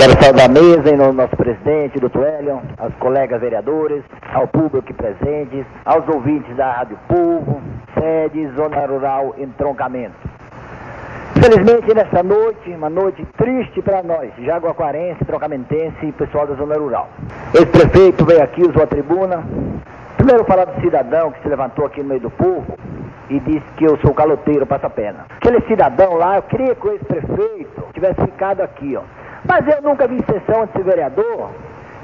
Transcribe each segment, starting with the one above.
Quero saudar a mesa em nome do nosso presidente, doutor Elion, aos colegas vereadores, ao público presente, aos ouvintes da Rádio Povo, sede Zona Rural Entroncamento. Infelizmente, nessa noite, uma noite triste para nós, jaguaquarense, troncamentense e pessoal da Zona Rural. Esse prefeito veio aqui, usou a tribuna. Primeiro falar do cidadão que se levantou aqui no meio do povo e disse que eu sou caloteiro, passa pena. Aquele cidadão lá, eu queria que o ex-prefeito tivesse ficado aqui, ó. Mas eu nunca vi sessão de vereador,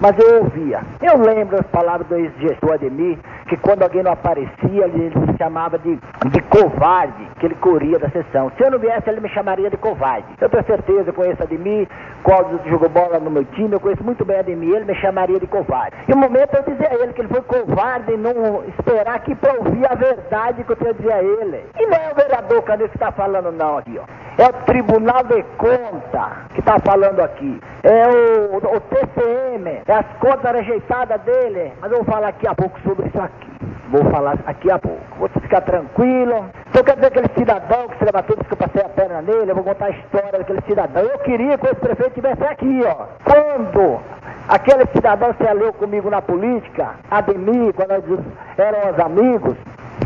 mas eu ouvia. Eu lembro as palavras do ex-gestor Ademir, que quando alguém não aparecia, ele me chamava de, de covarde, que ele corria da sessão. Se eu não viesse, ele me chamaria de covarde. Eu tenho certeza, eu conheço Ademir, quando jogou bola no meu time, eu conheço muito bem Ademir, ele me chamaria de covarde. E um momento eu dizia a ele que ele foi covarde em não esperar aqui para ouvir a verdade que eu tinha a dizer a ele. E não é o vereador Canê que está falando não aqui, ó. É o Tribunal de Conta que está falando aqui. É o, o TCM, é as contas rejeitadas dele. Mas eu vou falar aqui a pouco sobre isso aqui. Vou falar aqui a pouco. Vou ficar tranquilo. Então quer dizer aquele cidadão que se levantou, disse que eu passei a perna nele, eu vou contar a história daquele cidadão. Eu queria que esse prefeito estivesse aqui, ó. Quando aquele cidadão se aliou comigo na política, Ademir, quando nós éramos amigos,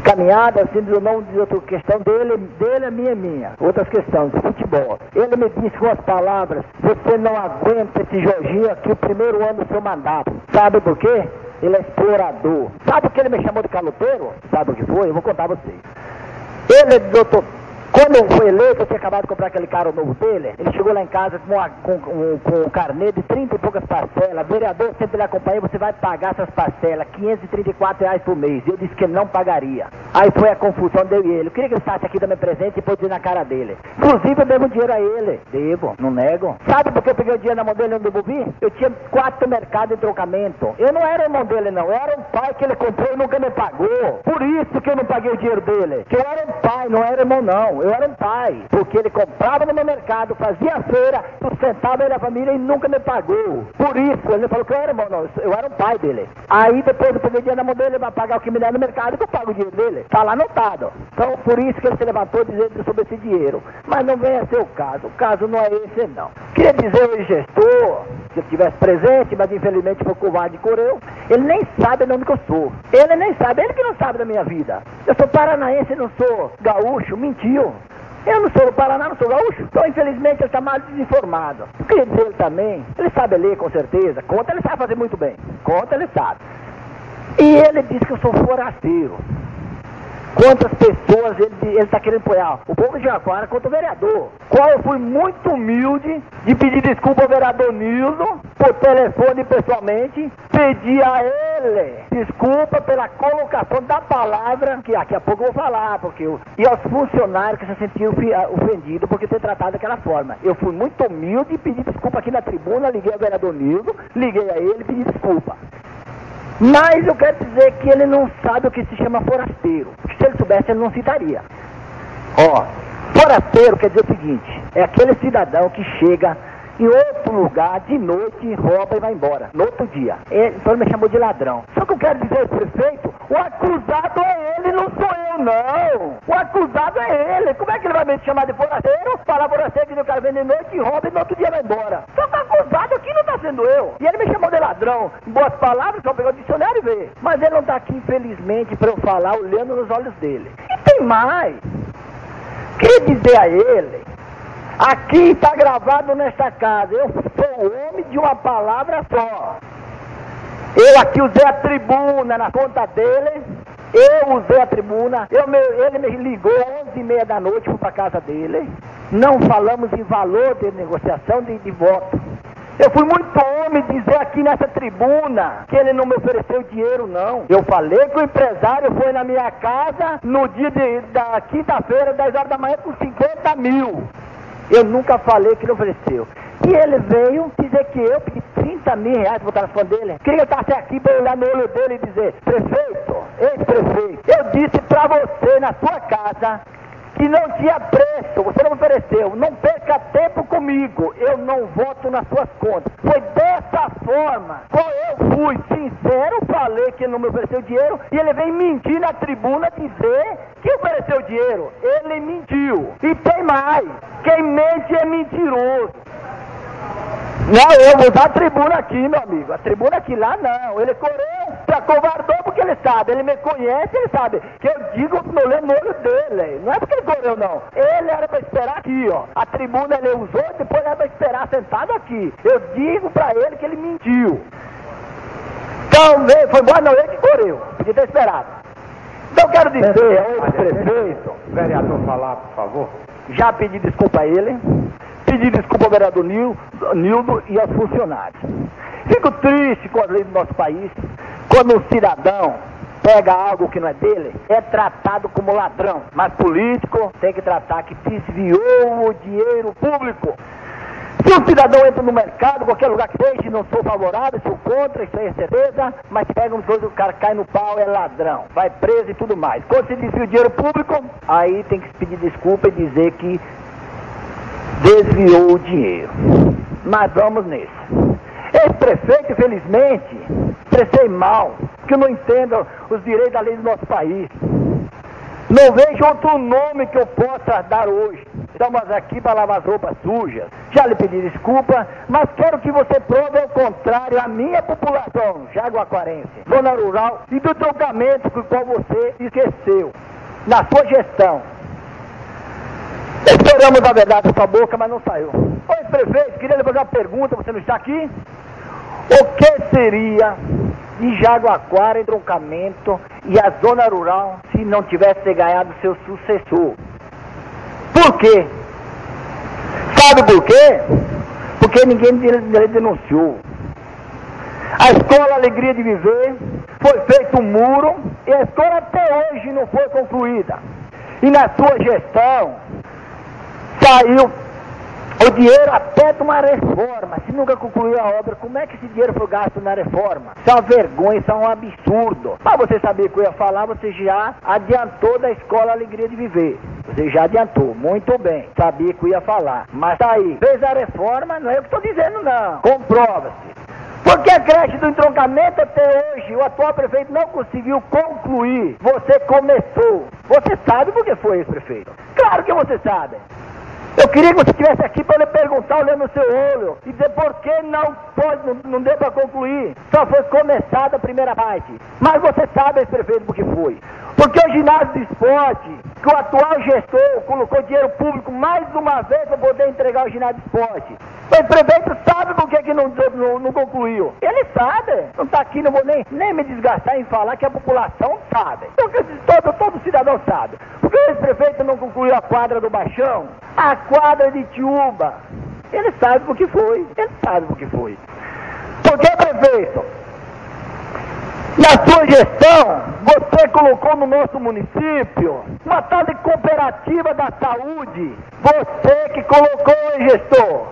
caminhada, assim, do nome de outra questão dele, dele é minha, minha. Outras questões, futebol. Ele me disse com as palavras, você não aguenta esse Jorginho aqui o primeiro ano do seu mandato. Sabe por quê? Ele é explorador. Sabe o que ele me chamou de caloteiro? Sabe o que foi? Eu vou contar a vocês. Ele, doutor, quando eu fui eleito, eu tinha acabado de comprar aquele carro novo dele. Ele chegou lá em casa com, uma, com, com, com um carnê de 30 e poucas parcelas. Vereador, sempre lhe acompanhei, você vai pagar essas parcelas, 534 reais por mês. Eu disse que não pagaria. Aí foi a confusão, deu e ele. Eu queria que ele estivesse aqui também presente e pôde dizer na cara dele. Inclusive, eu devo dinheiro a ele. Devo, não nego. Sabe por que eu peguei o dinheiro na mão dele e não devolvi? Eu tinha quatro mercados de trocamento. Eu não era irmão dele, não. Eu era um pai que ele comprou e nunca me pagou. Por isso que eu não paguei o dinheiro dele. Que eu era um pai, não era irmão, não. Eu era um pai, porque ele comprava no meu mercado, fazia feira, sustentava ele a família e nunca me pagou. Por isso, ele falou que eu era irmão, não, eu era um pai dele. Aí depois eu peguei dinheiro na mão dele para pagar o que me der no mercado, que eu pago o dinheiro dele. Está lá anotado. Então, por isso que ele se levantou dizendo sobre esse dinheiro. Mas não vem a ser o caso. O caso não é esse, não. Queria dizer ao gestor, se ele estivesse presente, mas infelizmente foi covarde correu, ele nem sabe de onde que eu sou. Ele nem sabe, ele que não sabe da minha vida. Eu sou paranaense, não sou gaúcho, mentiu. Eu não sou do Paraná, não sou gaúcho. Então, infelizmente, ele está mal desinformado. Eu queria dizer ele também, ele sabe ler com certeza, conta ele sabe fazer muito bem. Conta ele sabe. E ele diz que eu sou forasteiro. Quantas pessoas ele está querendo apoiar? O povo de Jaguara contra o vereador. Qual eu fui muito humilde de pedir desculpa ao vereador Nildo, por telefone pessoalmente, pedi a ele desculpa pela colocação da palavra, que daqui a pouco eu vou falar, porque eu, e aos funcionários que se sentiram ofendidos por ter tratado daquela forma. Eu fui muito humilde e pedi desculpa aqui na tribuna, liguei ao vereador Nildo, liguei a ele e pedi desculpa. Mas eu quero dizer que ele não sabe o que se chama forasteiro. Se ele soubesse, ele não citaria. Ó, forasteiro quer dizer o seguinte: é aquele cidadão que chega em outro lugar de noite, rouba e vai embora. No outro dia. Ele, então ele me chamou de ladrão. Só que eu quero dizer, prefeito, o acusado é ele, não sou eu, não. O acusado é ele. Como é que ele vai me chamar de forasteiro? Falar forasteiro que o cara vem de noite e rouba e no outro dia vai embora. Só que o acusado aqui não está sendo eu. E ele me chamou de ladrão. Em boas palavras, só pegar o dicionário e ver. Mas ele não está aqui, infelizmente, para eu falar olhando nos olhos dele. E tem mais. Queria dizer a ele Aqui está gravado nesta casa. Eu sou homem de uma palavra só. Eu aqui usei a tribuna na conta dele. Eu usei a tribuna. Eu, ele me ligou às 11 e meia da noite, fui para casa dele. Não falamos em valor de negociação de, de voto. Eu fui muito homem dizer aqui nessa tribuna que ele não me ofereceu dinheiro, não. Eu falei que o empresário foi na minha casa no dia de, da quinta-feira, 10 horas da manhã, com 50 mil. Eu nunca falei que ele ofereceu. E ele veio dizer que eu pedi 30 mil reais para botar na conta dele. Queria que eu aqui para olhar no olho dele e dizer, prefeito, ex-prefeito, eu disse para você na sua casa que não tinha preço, você não ofereceu, não perca tempo comigo, eu não voto nas suas contas. Foi dessa forma, qual eu fui sincero, falei que ele não me ofereceu dinheiro, e ele vem mentir na tribuna dizer que ofereceu dinheiro. Ele mentiu. E tem mais, quem mente é mentiroso. Não, eu vou usar a tribuna aqui, meu amigo. A tribuna aqui lá não. Ele correu, se acovardou porque ele sabe. Ele me conhece, ele sabe. Que eu digo no olho dele. Não é porque ele correu, não. Ele era para esperar aqui, ó. A tribuna ele usou, depois era para esperar sentado aqui. Eu digo para ele que ele mentiu. Então, foi embora, não, ele que correu. Podia ter esperado. Então, quero dizer ao ex-prefeito. Vereador, falar, por favor. Já pedi desculpa a ele pedir desculpa ao vereador Nildo e aos funcionários. Fico triste com as leis do nosso país, quando um cidadão pega algo que não é dele, é tratado como ladrão. Mas político tem que tratar que desviou o dinheiro público. Se um cidadão entra no mercado, qualquer lugar que seja, não sou favorável, sou contra, isso aí é certeza, mas pega um coisa, o cara cai no pau, é ladrão, vai preso e tudo mais. Quando se desvia o dinheiro público, aí tem que pedir desculpa e dizer que desviou o dinheiro. Mas vamos nesse. Esse prefeito, infelizmente, prestei mal, que não entendo os direitos da lei do nosso país. Não vejo outro nome que eu possa dar hoje. Estamos aqui para lavar as roupas sujas. Já lhe pedi desculpa, mas quero que você prove ao contrário a minha população, jaguaquarense, zona rural e do trocamento com o qual você esqueceu na sua gestão. Esperamos a verdade da sua boca, mas não saiu. Oi, prefeito, queria lhe fazer uma pergunta, você não está aqui? O que seria de Jaguaquara, entroncamento e a zona rural se não tivesse ganhado seu sucessor? Por quê? Sabe por quê? Porque ninguém denunciou. A escola Alegria de Viver foi feito um muro e a escola até hoje não foi concluída. E na sua gestão, saiu o dinheiro até de uma reforma. Se nunca concluiu a obra, como é que esse dinheiro foi gasto na reforma? Isso é uma vergonha, isso é um absurdo. Para você saber o que eu ia falar, você já adiantou da escola Alegria de Viver. Você já adiantou, muito bem. Sabia que eu ia falar. Mas tá aí, fez a reforma, não é eu que estou dizendo não. Comprova-se. Porque a creche do entroncamento até hoje, o atual prefeito não conseguiu concluir. Você começou. Você sabe por que foi esse prefeito? Claro que você sabe. Eu queria que você estivesse aqui para lhe perguntar, olhando no seu olho, e dizer por que não pode, não, não deu para concluir. Só foi começada a primeira parte. Mas você sabe, prefeito, por que foi. Porque o ginásio de esporte, que o atual gestor colocou dinheiro público mais uma vez para poder entregar o ginásio de esporte. O prefeito sabe por que, que não, não, não concluiu. Ele sabe. Não está aqui, não vou nem, nem me desgastar em falar que a população sabe. Todo, todo cidadão sabe. Esse prefeito não concluiu a quadra do Baixão? A quadra de Tiúba. Ele sabe por que foi. Ele sabe por que foi. Por que, prefeito? Na sua gestão, você colocou no nosso município uma tal de cooperativa da saúde. Você que colocou, gestor.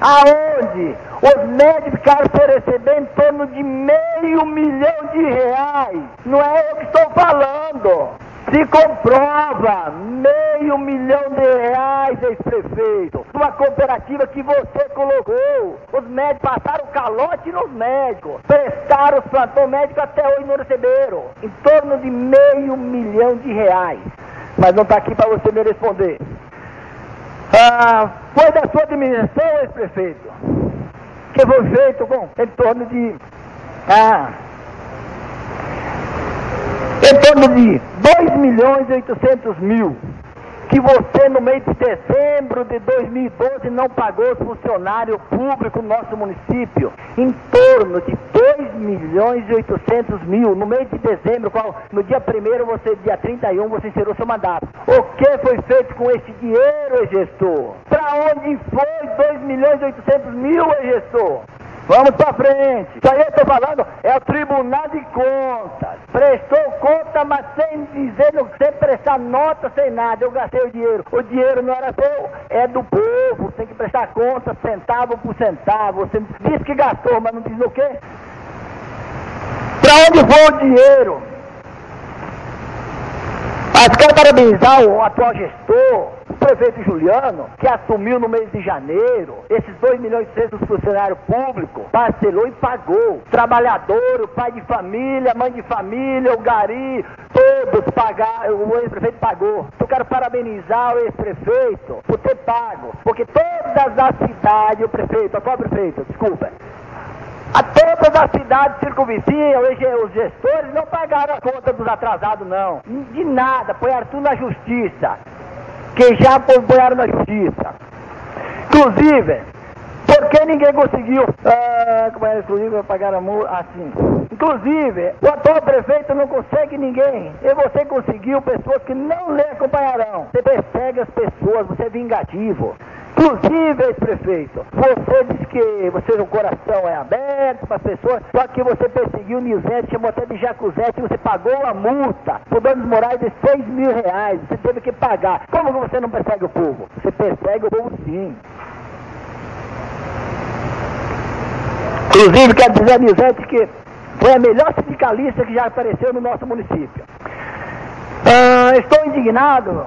Aonde os médicos ficaram receber em torno de meio milhão de reais. Não é eu que estou falando. Se comprova meio milhão de reais, ex-prefeito, numa cooperativa que você colocou. Os médicos passaram calote nos médicos, prestaram os plantão médico até hoje não receberam. Em torno de meio milhão de reais. Mas não está aqui para você me responder. Ah, foi da sua administração, ex-prefeito, que foi feito com em torno de. Ah, em torno de 2 milhões e 800 mil, que você no mês de dezembro de 2012 não pagou os funcionários públicos do nosso município, em torno de 2 milhões e 800 mil, no mês de dezembro, no dia 1 você, dia 31, você encerrou seu mandato. O que foi feito com esse dinheiro, gestor? Para onde foi 2 milhões e 800 mil, gestor? Vamos para frente. Isso aí eu estou falando é o Tribunal de Contas. Prestou conta, mas sem dizer, sem prestar nota, sem nada. Eu gastei o dinheiro. O dinheiro não era seu, é do povo. Tem que prestar conta centavo por centavo. Você disse que gastou, mas não diz o quê? Para onde foi o dinheiro? Mas quero parabenizar o atual gestor, prefeito Juliano, que assumiu no mês de janeiro, esses 2 milhões e 600 funcionários públicos, parcelou e pagou. Trabalhador, o pai de família, mãe de família, o gari, todos pagaram, o ex-prefeito pagou. Eu quero parabenizar o ex-prefeito por ter pago, porque todas as cidades, o prefeito, qual prefeito, desculpa, a todas as cidades circunvizinhas, os gestores não pagaram a conta dos atrasados, não. De nada, põe tudo na justiça. Que já apoiaram na justiça. Inclusive, por que ninguém conseguiu? Ah, como é, pagar a multa assim. Inclusive, o atual prefeito não consegue ninguém. E você conseguiu pessoas que não lhe acompanharão. Você persegue as pessoas, você é vingativo. Inclusive, ex-prefeito, você disse que você, o coração é aberto para as pessoas, só que você perseguiu Nizete, chamou até de Jacuzete, você pagou a multa por danos morais de 6 mil reais, você teve que pagar. Como você não persegue o povo? Você persegue o povo sim. Inclusive, quero dizer a Nizete que foi a melhor sindicalista que já apareceu no nosso município. Ah, estou indignado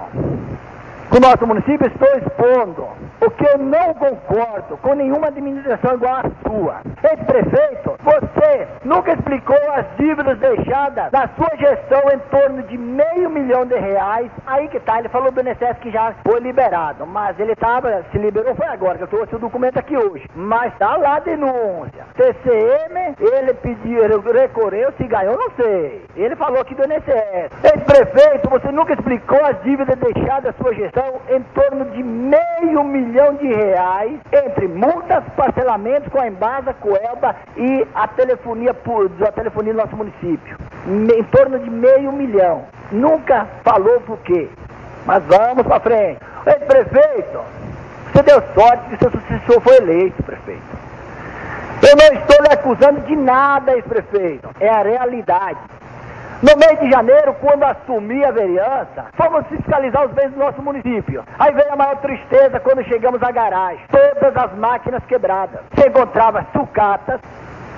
com o nosso município, estou expondo porque eu não concordo com nenhuma administração igual à sua. Ex-prefeito, você nunca explicou as dívidas deixadas da sua gestão em torno de meio milhão de reais. Aí que tá, ele falou do INSS que já foi liberado, mas ele tava, se liberou foi agora, que eu trouxe o documento aqui hoje. Mas tá lá a denúncia. TCM, ele pediu, recorreu, se ganhou, não sei. Ele falou aqui do INSS. Ex-prefeito, você nunca explicou as dívidas deixadas da sua gestão em torno de meio milhão de reais entre multas, parcelamentos com a Embasa, Coelba e a telefonia, a telefonia do nosso município. Em torno de meio milhão. Nunca falou por quê. Mas vamos para frente. Ei, prefeito, você deu sorte que seu sucessor foi eleito, prefeito. Eu não estou lhe acusando de nada, ex-prefeito. É a realidade. No mês de janeiro, quando assumi a vereança, fomos fiscalizar os bens do nosso município. Aí veio a maior tristeza quando chegamos à garagem. Todas as máquinas quebradas. Se encontrava sucatas,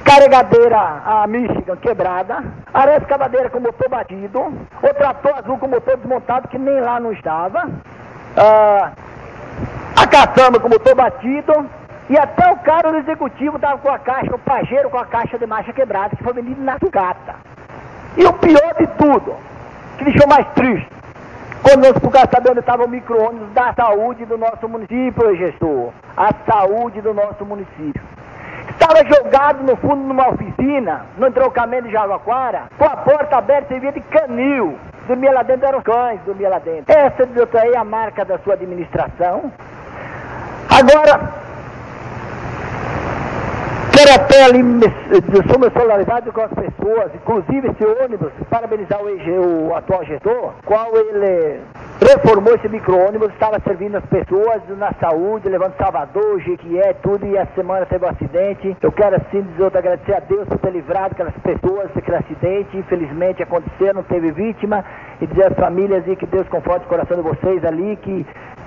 carregadeira a Michigan quebrada, aré escavadeira com motor batido, o trator azul com motor desmontado que nem lá não estava, ah, a caçamba com motor batido, e até o cara do executivo estava com a caixa, o pajeiro com a caixa de marcha quebrada, que foi vendido na sucata. E o pior de tudo, que deixou mais triste, quando nós procuramos saber onde estava o micro-ônibus da saúde do nosso município, gestor. A saúde do nosso município. Estava jogado no fundo de uma oficina, no entroncamento de Jaguaquara, com a porta aberta, servia de canil. Dormia lá dentro, eram cães, dormia lá dentro. Essa, doutor, é a marca da sua administração. Agora, Quero até ali, sou meu solidaridade com as pessoas, inclusive esse ônibus, parabenizar o, EG, o atual gestor, qual ele reformou esse micro-ônibus, estava servindo as pessoas na saúde, levando Salvador, Jequié, tudo, e essa semana teve um acidente. Eu quero assim dizer, agradecer a Deus por ter livrado aquelas pessoas daquele acidente, infelizmente aconteceu, não teve vítima, e dizer às famílias e que Deus conforte o coração de vocês ali, que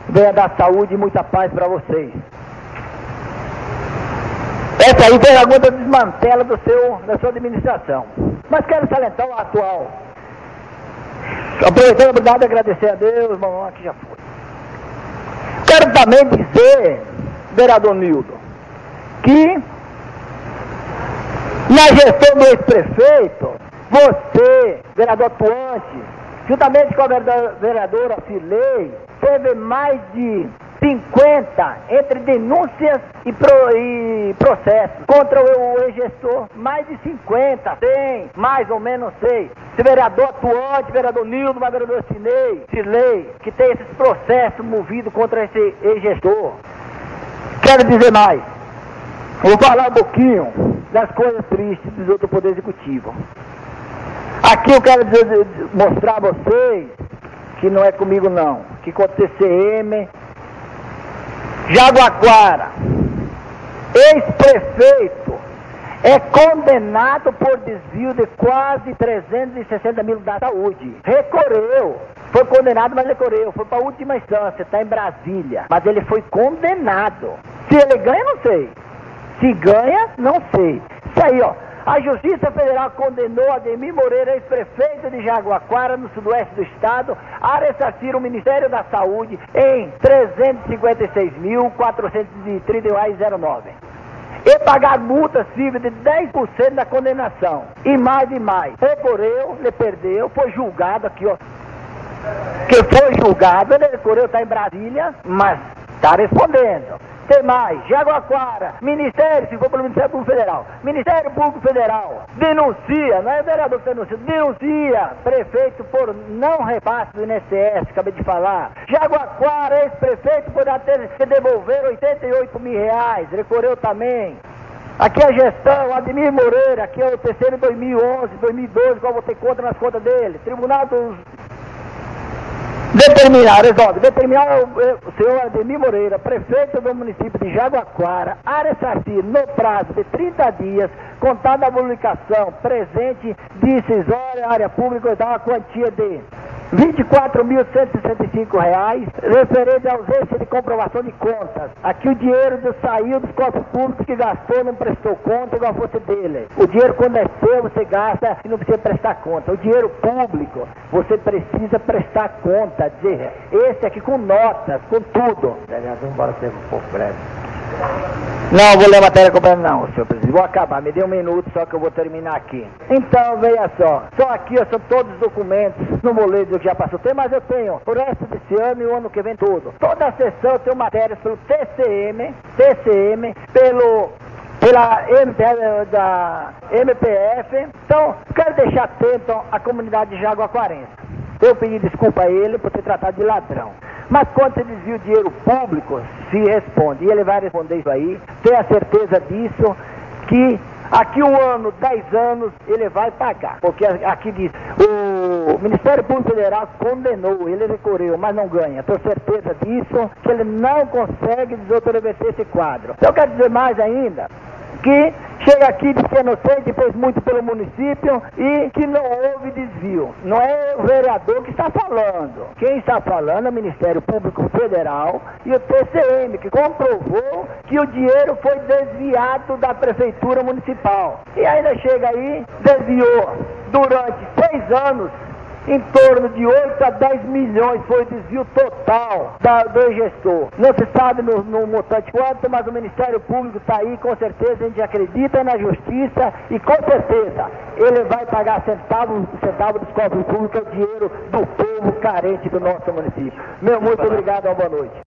venha dar saúde e muita paz para vocês. Essa aí foi alguma desmantela do seu, da sua administração. Mas quero salientar o atual. Aproveitando a agradecer a Deus, mamãe, aqui já foi. Quero também dizer, vereador Nildo, que na gestão do ex-prefeito, você, vereador atuante, juntamente com a vereadora Filei, teve mais de 50 entre denúncias e, pro, e processos contra o ex-gestor. Mais de 50, 100, mais ou menos sei. Esse vereador atuante, vereador Nildo, vereador Cinei, Cirlei, que tem esses processos movidos contra esse ex-gestor. Quero dizer mais. Vou falar um pouquinho das coisas tristes do Poder Executivo. Aqui eu quero dizer, mostrar a vocês que não é comigo não, que com o TCM Jaguaquara, ex-prefeito, é condenado por desvio de quase 360 mil da saúde. Recorreu. Foi condenado, mas recorreu. Foi para a última instância, está em Brasília. Mas ele foi condenado. Se ele ganha, não sei. Se ganha, não sei. Isso aí, ó. A Justiça Federal condenou Ademir Moreira, ex-prefeito de Jaguaquara, no sudoeste do estado, a ressarcir o Ministério da Saúde em R$ 356.431,09 e pagar multa civil de 10% da condenação. E mais e mais. Recorreu, ele perdeu, foi julgado aqui, ó. Que foi julgado, ele recorreu, está em Brasília, mas está respondendo. Tem mais, Jaguaquara, Ministério, se for pelo Ministério Público Federal, Ministério Público Federal denuncia, não é vereador que denuncia, denuncia prefeito por não repasse do INSS, acabei de falar. Jaguaquara, ex-prefeito, ter que devolver 88 mil reais, recorreu também. Aqui a gestão, Ademir Moreira, aqui é o terceiro 2011, 2012, qual vou ter conta nas contas dele. Tribunal dos Determinar, resolve, determinar o, senhor Ademir Moreira, prefeito do município de Jaguaquara, área Sarci, no prazo de 30 dias, contada a publicação presente de cisória, área pública, da uma quantia de R$ 24.165, referente à ausência de comprovação de contas. Aqui o dinheiro do, saiu dos cofres públicos que gastou, não prestou conta, igual fosse dele. O dinheiro, quando é seu, você gasta e não precisa prestar conta. O dinheiro público, você precisa prestar conta. Dizer, esse aqui com notas, com tudo. Vereador, embora ser um pouco breve. Não, vou ler a matéria completa não, senhor presidente. Vou acabar, me dê um minuto só que eu vou terminar aqui. Então, veja só. Só aqui ó, são todos os documentos. Não vou ler do que já passou tempo, mas eu tenho o resto desse ano e o ano que vem todo. Toda a sessão eu tenho matérias pelo TCM, TCM, pelo pela MPF, da MPF. Então, quero deixar atento a comunidade de Jaguaquarense. Eu pedi desculpa a ele por ter tratado de ladrão. Mas quando você desvia o dinheiro público, se responde. E ele vai responder isso aí. Tenha certeza disso, que aqui um ano, dez anos, ele vai pagar. Porque aqui diz, o Ministério Público Federal condenou, ele recorreu, mas não ganha. Tenho certeza disso, que ele não consegue desotorreverter esse quadro. Eu quero dizer mais ainda, que chega aqui de ser inocente, fez muito pelo município e que não houve desvio. Não é o vereador que está falando. Quem está falando é o Ministério Público Federal e o TCM, que comprovou que o dinheiro foi desviado da Prefeitura Municipal. E ainda chega aí, desviou durante seis anos em torno de 8 a 10 milhões foi o desvio total da, do gestor. Não se sabe no, no montante quanto, mas o Ministério Público está aí, com certeza a gente acredita na justiça e com certeza ele vai pagar centavo, centavo dos cofres públicos, é o dinheiro do povo carente do nosso município. Meu muito obrigado, uma boa noite.